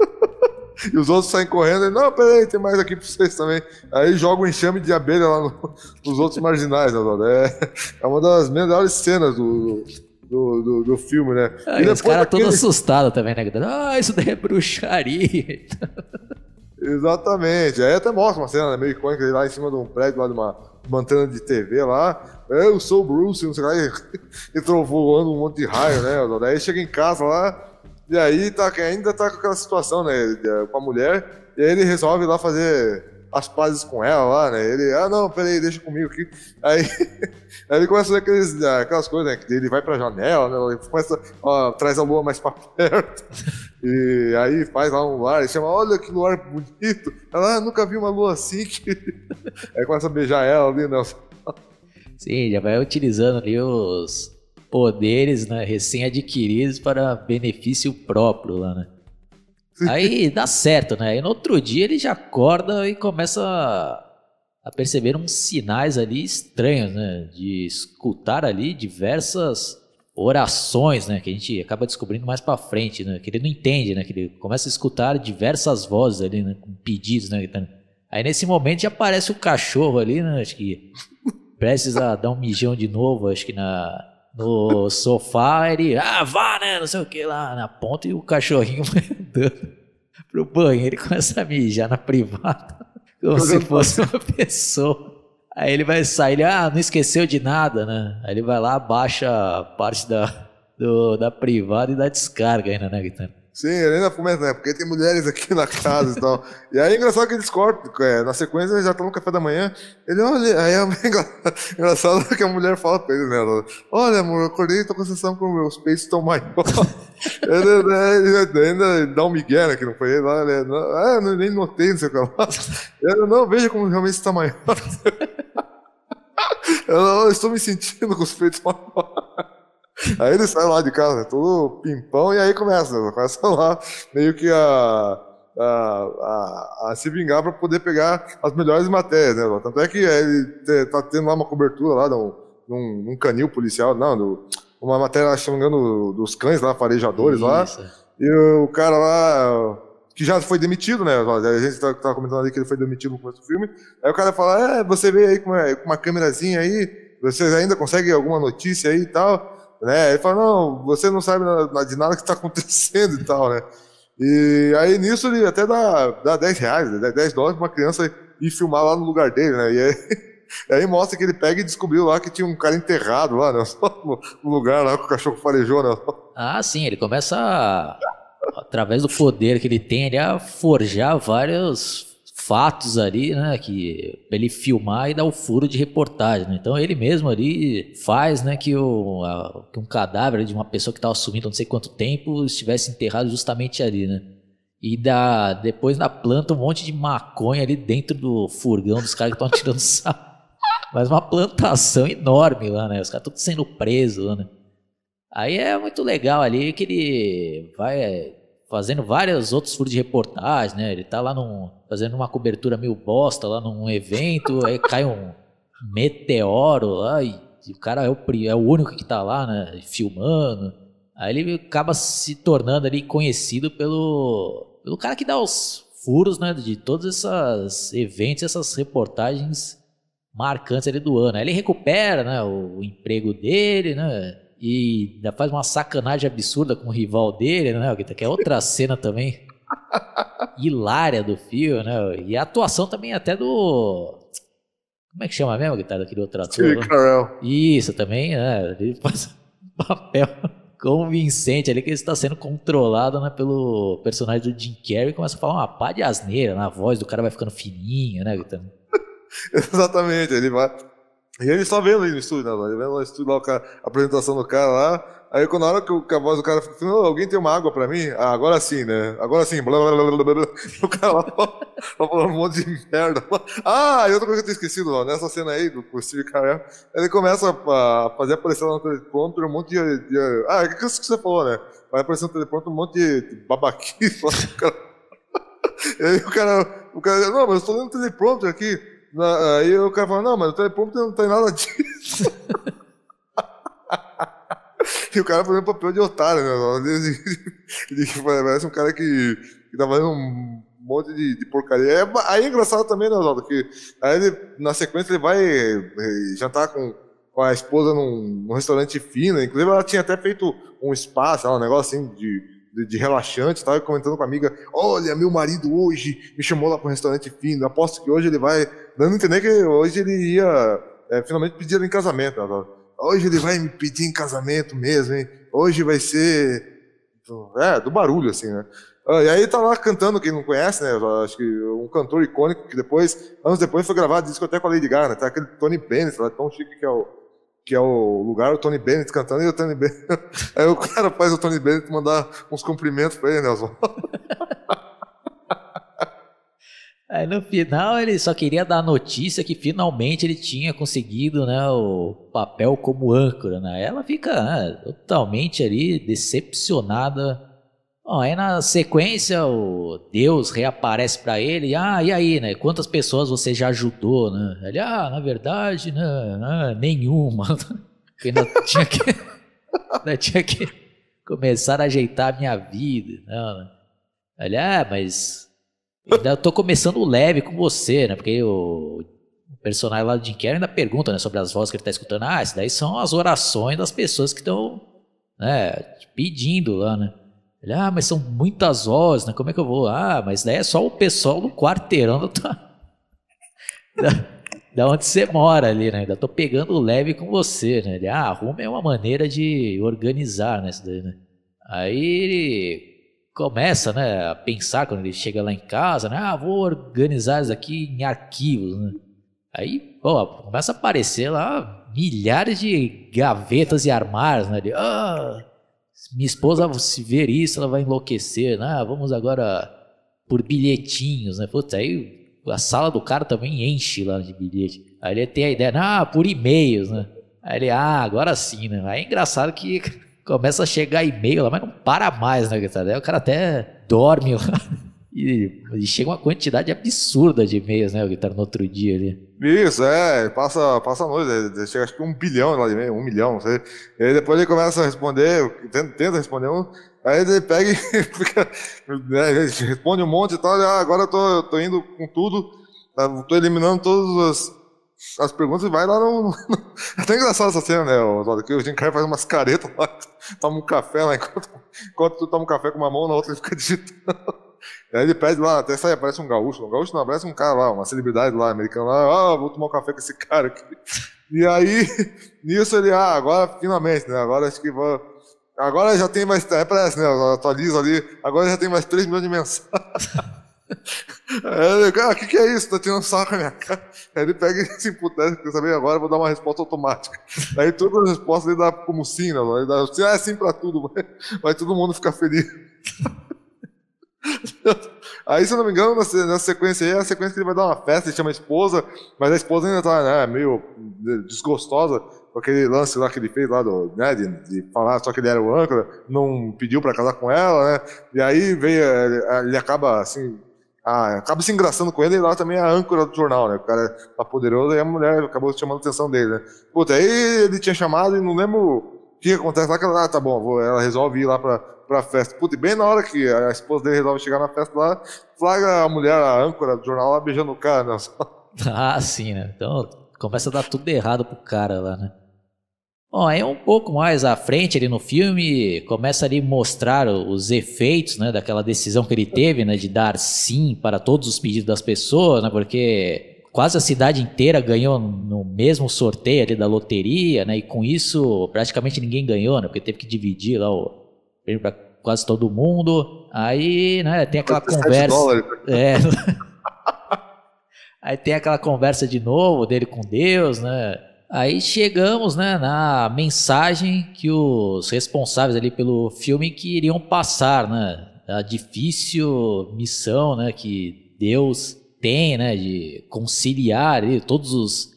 *laughs* E os outros saem correndo e, não, peraí, tem mais aqui pra vocês também. Aí joga um enxame de abelha lá no, nos outros marginais, né, é, é uma das melhores cenas do, do, do filme, né?
Ah, e os caras daquele... todos assustados também, né? Ah, isso daí é bruxaria.
Exatamente. Aí até mostra uma cena né, meio icônica lá em cima de um prédio, lá de uma, uma antena de TV lá. Eu sou o Bruce, não sei lá, e, *laughs* e voando um monte de raio, né? Daí chega em casa lá, e aí tá, ainda tá com aquela situação, né, com a mulher, e aí ele resolve lá fazer as pazes com ela lá, né? Ele, ah, não, peraí, deixa comigo aqui. Aí, *laughs* aí ele começa a aqueles, aquelas coisas, né? Ele vai pra janela, né? Ele começa, ó, traz a lua mais pra *laughs* perto. E aí faz lá um lar, ele chama, olha que luar bonito. Ela, ah, nunca vi uma lua assim. Que... *laughs* Aí começa a beijar ela ali, né?
Sim, já vai utilizando ali os poderes né, recém-adquiridos para benefício próprio lá, né? Aí dá certo, né? Aí no outro dia ele já acorda e começa a perceber uns sinais ali estranhos, né? De escutar ali diversas orações, né? Que a gente acaba descobrindo mais para frente, né? Que ele não entende, né? Que ele começa a escutar diversas vozes ali, né? Com pedidos, né? Aí nesse momento já aparece o cachorro ali, né? Acho que prestes a dar um mijão de novo, acho que na, no sofá, ele, ah, vá, né, não sei o que lá na ponta, e o cachorrinho *laughs* vai andando pro banheiro começa a mijar na privada, *laughs* como se fosse uma pessoa. Aí ele vai sair, ele, ah, não esqueceu de nada, né? Aí ele vai lá, baixa a parte da, do, da privada e dá descarga ainda, né, Guitarra?
Sim, ele ainda começa, né? Porque tem mulheres aqui na casa e tal. E aí engraçado que eles cortam, é, na sequência ele já tá no café da manhã. Ele olha, aí é *laughs* engraçado que a mulher fala pra ele, né? Olha, amor, eu acordei e tô com a sensação que meus peitos estão maiores. *laughs* ele, né, ele, ainda dá um migué, né? Que não foi ele lá. Ele, ah, nem notei, não sei o que lá. *laughs* Ele, não, veja como realmente está maior. eu estou me sentindo com os peitos maiores. Aí ele sai lá de casa, todo pimpão, e aí começa, começa lá meio que a, a, a, a se vingar para poder pegar as melhores matérias, né? Tanto é que ele tá tendo lá uma cobertura lá num, num, num canil policial, não, do, uma matéria, se não me engano, dos cães lá, farejadores Isso. lá, e o cara lá que já foi demitido, né? A gente tá, tava comentando ali que ele foi demitido no começo do filme. Aí o cara fala: É, você veio aí com uma, com uma câmerazinha aí, vocês ainda conseguem alguma notícia aí e tal. Né? Ele fala, não, você não sabe de nada que está acontecendo e tal, né? E aí nisso ele até dá, dá 10 reais, 10 né? dólares para uma criança ir filmar lá no lugar dele, né? E aí, *laughs* aí, mostra que ele pega e descobriu lá que tinha um cara enterrado lá, né? *laughs* No lugar lá que o cachorro farejou, né?
Ah, sim, ele começa a, através do poder que ele tem, ele a forjar vários fatos ali, né, que ele filmar e dar o furo de reportagem. Né? Então ele mesmo ali faz, né, que, o, a, que um cadáver de uma pessoa que estava sumindo não sei quanto tempo estivesse enterrado justamente ali, né? E dá, depois na planta um monte de maconha ali dentro do furgão dos caras que estão *laughs* tirando sal. Mas uma plantação enorme lá, né? Os caras estão sendo presos lá, né? Aí é muito legal ali que ele vai fazendo vários outros furos de reportagem, né? Ele tá lá num, fazendo uma cobertura meio bosta lá num evento, aí cai um meteoro lá e, e o cara é o, é o único que tá lá, né? Filmando. Aí ele acaba se tornando ali conhecido pelo, pelo cara que dá os furos, né? De todos esses eventos, essas reportagens marcantes ali do ano. Aí ele recupera, né? O, o emprego dele, né? E ainda faz uma sacanagem absurda com o rival dele, né? Que é outra cena também *laughs* hilária do filme, né? E a atuação também até do. Como é que chama mesmo, guitarra daquele outro ator? Steve Carell. Isso também, né? Ele faz um papel *laughs* convincente ali que ele está sendo controlado né, pelo personagem do Jim Carrey e começa a falar uma pá de asneira, na né? voz do cara vai ficando fininha, né, guitarra? *laughs*
Exatamente, ele vai e ele só vendo ali no estúdio, né? Ele vendo no estúdio lá a apresentação do cara lá. Aí quando na hora que, a voz do cara falou, alguém tem uma água pra mim? Ah, agora sim, né? Agora sim, blá blá blá blá blá. *laughs* O cara lá, tá falando um monte de merda. *laughs* Ah, e outra coisa que eu tinha esquecido, ó, nessa cena aí do Steve Carell, ele começa a fazer aparecer no teleprompter um monte de, de. ah, é que você falou, né? Vai aparecer no teleprompter um monte de babaquice. *laughs* e aí o cara, o cara, não, mas eu tô lendo teleprompter aqui. Na, aí o cara fala, não, mas o teleprompter não tem nada disso. *laughs* e o cara fazendo papel de otário, né? Ele, parece um cara que, que tá fazendo um monte de, de porcaria. É, aí é engraçado também, né, Oswaldo? Que aí ele, na sequência ele vai eh, jantar com, com a esposa num, num, restaurante fino. Inclusive ela tinha até feito um espaço, um negócio assim de, de, de relaxante. Estava comentando com a amiga: Olha, meu marido hoje me chamou lá para um restaurante fino. Aposto que hoje ele vai. Dando a entender que hoje ele ia é, finalmente pedir ela em casamento. Né, hoje ele vai me pedir em casamento mesmo, hein? Hoje vai ser. É, do barulho, assim, né? Ah, e aí tá lá cantando, quem não conhece, né? Acho que um cantor icônico que depois, anos depois, foi gravado discoteca com a Lady Gaga, né? Tá aquele Tony Bennett lá, tão chique que é o, que é o lugar, o Tony Bennett cantando, e o Tony Bennett. *laughs* Aí o cara faz o Tony Bennett mandar uns cumprimentos pra ele, Nelson. *laughs*
Aí no final ele só queria dar a notícia que finalmente ele tinha conseguido né, o papel como âncora. Né? Ela fica né, totalmente ali decepcionada Bom, aí na sequência o Deus reaparece para ele, ah, e aí, né? Quantas pessoas você já ajudou, né? Ele, ah, na verdade, né, nenhuma. *laughs* ainda tinha que, ainda tinha que começar a ajeitar a minha vida. Né? Ele, ah, mas ainda tô começando leve com você, né? Porque o, o personagem lá do Jim Carrey ainda pergunta né, sobre as vozes que ele tá escutando. Ah, isso daí são as orações das pessoas que estão né, pedindo lá, né? Ele, ah, mas são muitas horas, né? Como é que eu vou? Ah, mas daí é só o pessoal do quarteirão da, *laughs* da, da onde você mora ali, né? Ainda tô pegando leve com você, né? Ele, ah, arrume é uma maneira de organizar, né? Isso daí, né? Aí ele começa, né, a pensar quando ele chega lá em casa, né? Ah, vou organizar isso aqui em arquivos, né? Aí, pô, começa a aparecer lá milhares de gavetas e armários, né? Ele, ah, minha esposa, se ver isso, ela vai enlouquecer. Né? Ah, vamos agora por bilhetinhos, né? Putz, aí a sala do cara também enche lá de bilhete. Aí ele tem a ideia, ah, por e-mails, né? Aí ele, ah, agora sim, né? Aí é engraçado que *laughs* começa a chegar e-mail lá, mas não para mais, né? Aí o cara até dorme lá. E, e, chega uma quantidade absurda de e-mails, né? O guitarra no outro dia ali.
Isso, é, passa, passa a noite, chega acho que um bilhão lá de e-mail, um milhão, não sei. E aí depois ele começa a responder, tenta, tenta responder um, aí ele pega e *laughs* fica, né, responde um monte e tal, e, ah, agora eu tô, eu tô indo com tudo, tá, tô eliminando todas as, as perguntas e vai lá no... É *laughs* até engraçado essa cena, né? Oswaldo, que o Jim Carrey faz umas caretas lá, *laughs* toma um café lá, enquanto, enquanto tu toma um café com uma mão, na outra ele fica digitando. Aí ele pede lá, até sai, aparece um gaúcho. Um gaúcho não, aparece um cara lá, uma celebridade lá, americano lá. Ah, vou tomar um café com esse *laughs* cara aqui. E aí, *laughs* nisso ele, ah, agora finalmente, né? Agora acho que vou. Agora já tem mais. É, parece, né? Atualiza ali. Agora já tem mais 3 milhões de mensagens. *laughs* Aí ah, o que, que é isso? Tá tirando saco na minha cara. Aí ele pega e se emputece, quer saber agora, vou dar uma resposta automática. Aí todas as respostas ele dá como sim, né? Ele dá, ah, é sim pra tudo, vai todo mundo ficar feliz. *laughs* Aí, se eu não me engano, na, sequência aí, é a sequência que ele vai dar uma festa, ele chama a esposa, mas a esposa ainda tá né, meio desgostosa com aquele lance lá que ele fez lá do, né, de, de falar só que ele era o âncora, não pediu para casar com ela, né? E aí veio, ele acaba assim, acaba se engraçando com ele e lá também é a âncora do jornal, né? O cara tá poderoso e a mulher acabou chamando a atenção dele, né? Puta, aí ele tinha chamado e não lembro o que acontece lá, que ela, ah, tá bom, vou, ela resolve ir lá pra, pra festa. Puta, e bem na hora que a esposa dele resolve chegar na festa lá, flagra a mulher, a âncora do jornal lá, beijando o cara, né? *laughs*
Ah, sim, né? Então começa a dar tudo errado pro cara lá, né? Bom, aí um pouco mais à frente ali no filme, começa ali mostrar os efeitos, né, daquela decisão que ele teve, né, de dar sim para todos os pedidos das pessoas, né, porque quase a cidade inteira ganhou no mesmo sorteio ali da loteria, né? E com isso praticamente ninguém ganhou, né? Porque teve que dividir lá o para quase todo mundo. Aí, né, tem aquela conversa. É. *laughs* Aí tem aquela conversa de novo dele com Deus, né? Aí chegamos, né, na mensagem que os responsáveis ali pelo filme queriam passar, né? A difícil missão, né, que Deus tem, né, de conciliar ali, todos os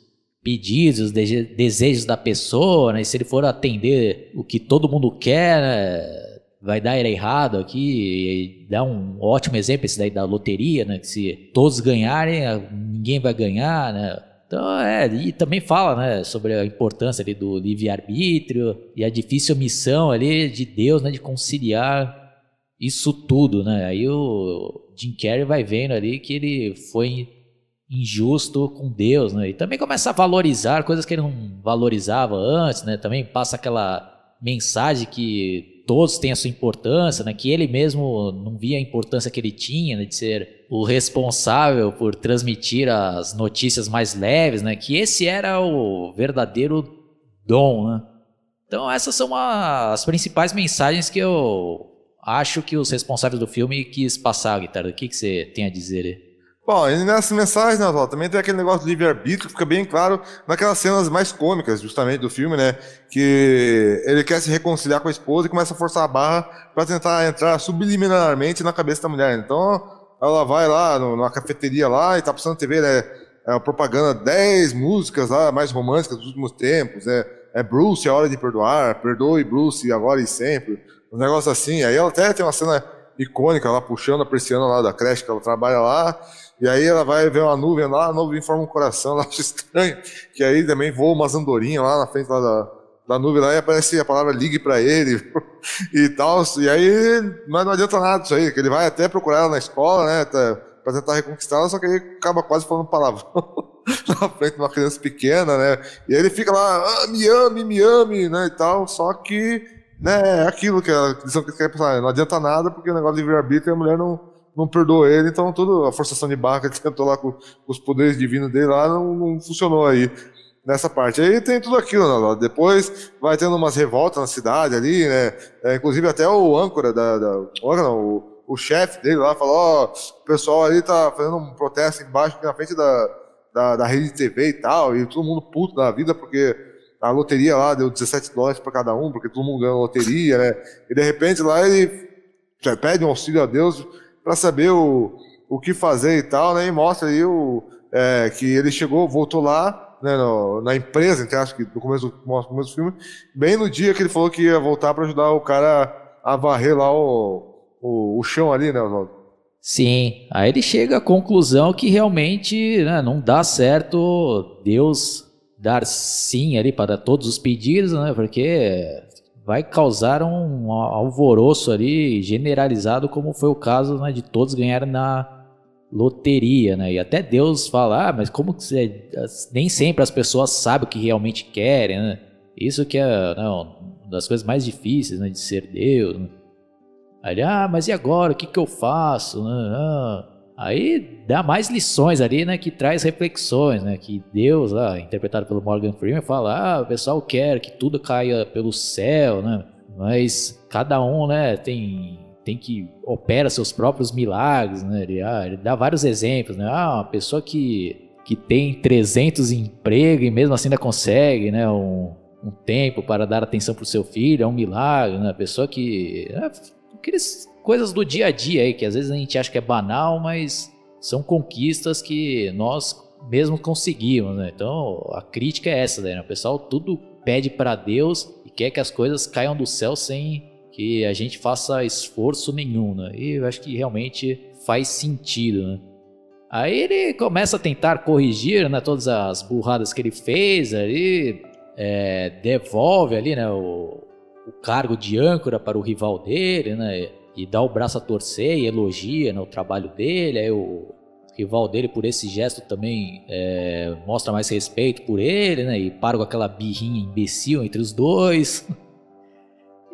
pedidos, os desejos da pessoa, né, e se ele for atender o que todo mundo quer, né, vai dar errado aqui, dá um ótimo exemplo esse daí da loteria, né, que se todos ganharem, ninguém vai ganhar, né, então, é, e também fala, né, sobre a importância ali do livre-arbítrio e a difícil missão ali de Deus, né, de conciliar isso tudo, né? Aí o Jim Carrey vai vendo ali que ele foi injusto com Deus, né? E também começa a valorizar coisas que ele não valorizava antes, né? Também passa aquela mensagem que todos têm a sua importância, né? Que ele mesmo não via a importância que ele tinha, né? De ser o responsável por transmitir as notícias mais leves, né? Que esse era o verdadeiro dom, né? Então essas são as principais mensagens que eu acho que os responsáveis do filme quis passar, Guitarra. O que, que você tem a dizer aí?
Bom, e nessa mensagem, né, Oswaldo, também tem aquele negócio do livre-arbítrio que fica bem claro naquelas cenas mais cômicas, justamente, do filme, né? Que ele quer se reconciliar com a esposa e começa a forçar a barra para tentar entrar subliminarmente na cabeça da mulher. Então, ela vai lá numa cafeteria lá e tá passando TV, né? É uma propaganda, 10 músicas lá mais românticas dos últimos tempos, né? É Bruce, é hora de perdoar, perdoe Bruce agora e sempre um negócio assim. Aí ela até tem uma cena icônica lá, puxando a persiana lá da creche que ela trabalha lá. E aí ela vai ver uma nuvem lá, a nuvem forma um coração, *laughs* ela acha estranho. Que aí também voa umas andorinhas lá na frente lá da, da nuvem lá e aparece a palavra ligue para ele *laughs* e tal. E aí, mas não adianta nada isso aí, que ele vai até procurar ela na escola, né, para tentar reconquistá-la, só que aí acaba quase falando palavrão *laughs* na frente de uma criança pequena, né? E aí ele fica lá, ah, me ame, me ame, né, e tal, só que né, é aquilo que a lição que quer passar. Não adianta nada porque o negócio de livre-arbítrio a mulher não, não perdoou ele, então toda a forçação de barra que ele *laughs* tentou lá com, com os poderes divinos dele lá não, não, funcionou aí nessa parte. Aí tem tudo aquilo, né? Depois vai tendo umas revoltas na cidade ali, né? É, inclusive até o âncora da. da não, o, o chefe dele lá falou: Ó, oh, o pessoal ali tá fazendo um protesto embaixo aqui na frente da, da, da rede de TV e tal, e todo mundo puto da vida porque a loteria lá deu 17 dólares para cada um, porque todo mundo ganhou loteria, né? E de repente lá ele pede um auxílio a Deus para saber o, o que fazer e tal, né? E mostra aí o, é, que ele chegou, voltou lá, né, no, na empresa, que acho que no começo, no começo do filme, bem no dia que ele falou que ia voltar para ajudar o cara a varrer lá o, o, o chão ali, né, Oswaldo?
Sim, aí ele chega à conclusão que realmente né, não dá certo Deus dar sim ali para todos os pedidos, né? Porque vai causar um alvoroço ali generalizado, como foi o caso né, de todos ganharem na loteria, né? E até Deus fala, ah, mas como que você... nem sempre as pessoas sabem o que realmente querem, né? Isso que é não, uma das coisas mais difíceis, né, de ser Deus. Né? Aí, ah, mas e agora? O que que eu faço? Ah, Aí dá mais lições ali, né? Que traz reflexões, né? Que Deus, lá, interpretado pelo Morgan Freeman, fala: ah, o pessoal quer que tudo caia pelo céu, né? Mas cada um, né, tem, tem que opera seus próprios milagres, né? Ele, ah, ele dá vários exemplos, né? Ah, uma pessoa que, que tem 300 empregos e mesmo assim ainda consegue, né? Um, um tempo para dar atenção para o seu filho, é um milagre, né? A pessoa que... É, aqueles coisas do dia a dia aí, que às vezes a gente acha que é banal, mas são conquistas que nós mesmo conseguimos, né? Então a crítica é essa, né? O pessoal tudo pede para Deus e quer que as coisas caiam do céu sem que a gente faça esforço nenhum, né? E eu acho que realmente faz sentido, né? Aí ele começa a tentar corrigir né, todas as burradas que ele fez ali, é, devolve ali né, o, o cargo de âncora para o rival dele, né? E dá o braço a torcer e elogia né, o trabalho dele. Aí o rival dele, por esse gesto, também é, mostra mais respeito por ele, né? E para com aquela birrinha imbecil entre os dois. *laughs*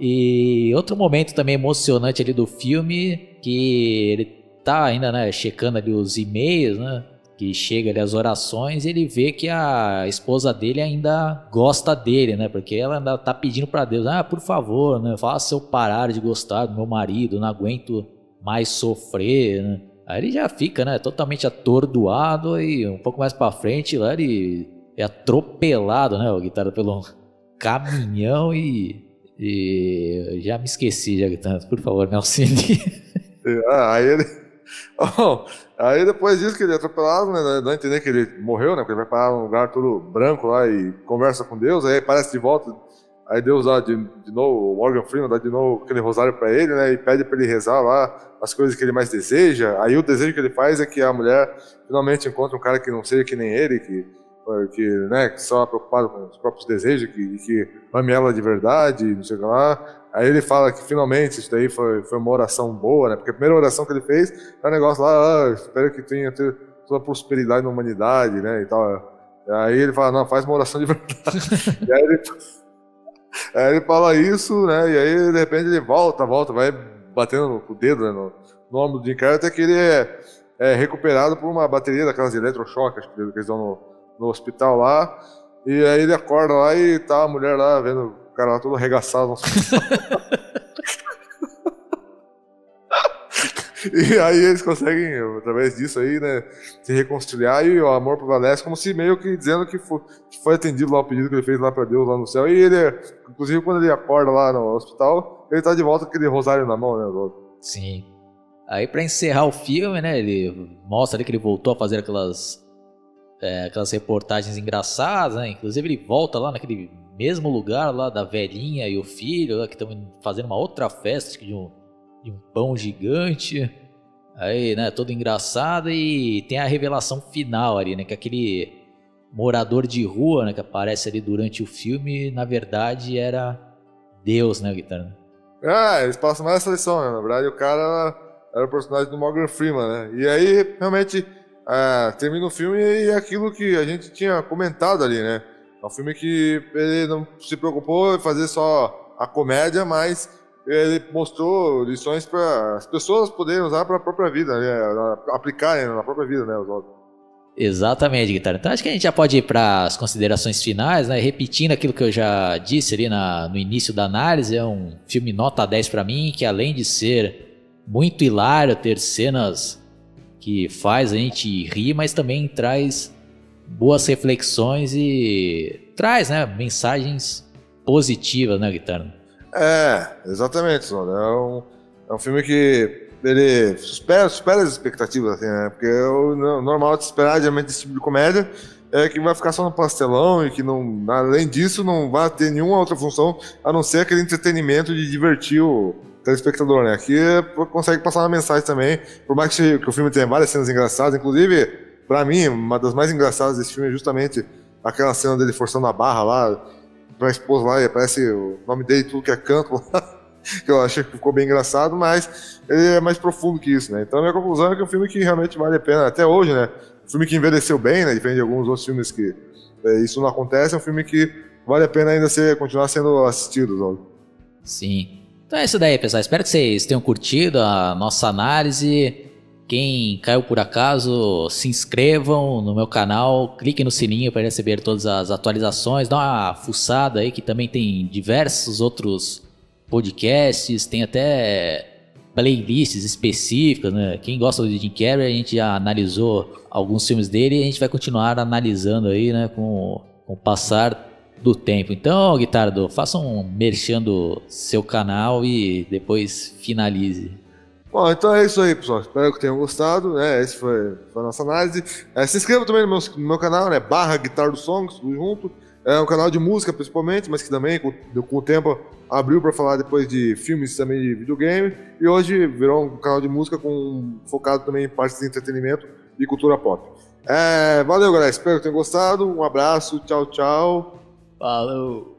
E outro momento também emocionante ali do filme, que ele tá ainda, né, checando ali os e-mails, né? Que chega ali as orações, ele vê que a esposa dele ainda gosta dele, né? Porque ela ainda tá pedindo para Deus, ah, por favor, né? Faça eu parar de gostar do meu marido, não aguento mais sofrer, né? Aí ele já fica, né, totalmente atordoado e um pouco mais para frente lá ele é atropelado, né, o guitarra pelo *laughs* caminhão e, e já me esqueci, já guitarra, por favor, me auxilie. *laughs*
Ah, aí ele *laughs* Bom, aí depois disso que ele é atropelado, né? Dá a entender que ele morreu, né? Porque ele vai parar num lugar todo branco lá e conversa com Deus, aí aparece de volta. Aí Deus dá de, de novo, o Morgan Freeman dá de novo aquele rosário para ele, né? E pede para ele rezar lá as coisas que ele mais deseja. Aí o desejo que ele faz é que a mulher finalmente encontre um cara que não seja que nem ele, que que, né, que só é preocupado com os próprios desejos, que, que ame ela de verdade, não sei o que lá. Aí ele fala que finalmente isso daí foi, foi uma oração boa, né? Porque a primeira oração que ele fez é um negócio lá, ah, espero que tenha toda a prosperidade na humanidade, né? E tal. Aí ele fala, não, faz uma oração de verdade. *laughs* e aí ele, aí ele fala isso, né? E aí de repente ele volta, volta, vai batendo com o dedo né, no, no ombro do Jim Carrey até que ele é, é, recuperado por uma bateria daquelas de eletrochoque, acho que eles dão no, no hospital lá. E aí ele acorda lá e tá a mulher lá vendo cara lá todo arregaçado. *laughs* e aí eles conseguem, através disso aí, né, se reconciliar e o amor prevalece, como se meio que dizendo que foi, que foi atendido lá o pedido que ele fez lá para Deus lá no céu. E ele, inclusive, quando ele acorda lá no hospital, ele tá de volta com aquele rosário na mão, né?
Sim. Aí para encerrar o filme, né, ele mostra ali que ele voltou a fazer aquelas é, aquelas reportagens engraçadas, né? Inclusive ele volta lá naquele mesmo lugar lá da velhinha e o filho, lá, que estão fazendo uma outra festa de um, de um pão gigante. Aí, né, todo engraçado e tem a revelação final ali, né, que aquele morador de rua, né, que aparece ali durante o filme, na verdade era Deus, né, Guitarra?
Ah, eles passam mais essa lição, né? Na verdade, o cara era o personagem do Morgan Freeman, né? E aí, realmente, é, termina o filme e é aquilo que a gente tinha comentado ali, né? É um filme que ele não se preocupou em fazer só a comédia, mas ele mostrou lições para as pessoas poderem usar para a própria vida, né? aplicarem na própria vida, né?
Exatamente, Guitarra. Então acho que a gente já pode ir para as considerações finais, né? Repetindo aquilo que eu já disse ali na, no início da análise, é um filme nota 10 para mim, que além de ser muito hilário, ter cenas que faz a gente rir, mas também traz boas reflexões e traz, né, mensagens positivas, né, Guitarra?
É, exatamente, É um, é um filme que ele supera, supera as expectativas, assim, né? Porque o normal de esperar, geralmente, esse tipo de comédia é que vai ficar só no pastelão e que, não, além disso, não vai ter nenhuma outra função a não ser aquele entretenimento de divertir o telespectador, né? Aqui consegue passar uma mensagem também, por mais que, que o filme tenha várias cenas engraçadas, inclusive Pra mim, uma das mais engraçadas desse filme é justamente aquela cena dele forçando a barra lá pra esposa lá, e aparece o nome dele tudo que é canto lá, *laughs* que eu achei que ficou bem engraçado, mas ele é mais profundo que isso, né? Então a minha conclusão é que é um filme que realmente vale a pena, até hoje, né? Um filme que envelheceu bem, né? Diferente de alguns outros filmes que é, isso não acontece, é um filme que vale a pena ainda ser, continuar sendo assistido, sabe?
Sim. Então é isso daí, pessoal. Espero que vocês tenham curtido a nossa análise. Quem caiu por acaso, se inscrevam no meu canal, cliquem no sininho para receber todas as atualizações, dá uma fuçada aí que também tem diversos outros podcasts, tem até playlists específicas, né? Quem gosta do Jim Carrey, a gente já analisou alguns filmes dele e a gente vai continuar analisando aí, né, com, com o passar do tempo. Então, Guitardo, faça um merchando seu canal e depois finalize.
Bom, então é isso aí, pessoal. Espero que tenham gostado. Né? Essa foi, foi a nossa análise. É, se inscreva também no meu, no meu, canal, né? Barra Guitar do Songs, tudo junto. É um canal de música, principalmente, mas que também, com, com o tempo, abriu para falar depois de filmes também de videogame. E hoje virou um canal de música com, focado também em partes de entretenimento e cultura pop. É, valeu, galera. Espero que tenham gostado. Um abraço. Tchau, tchau.
Falou.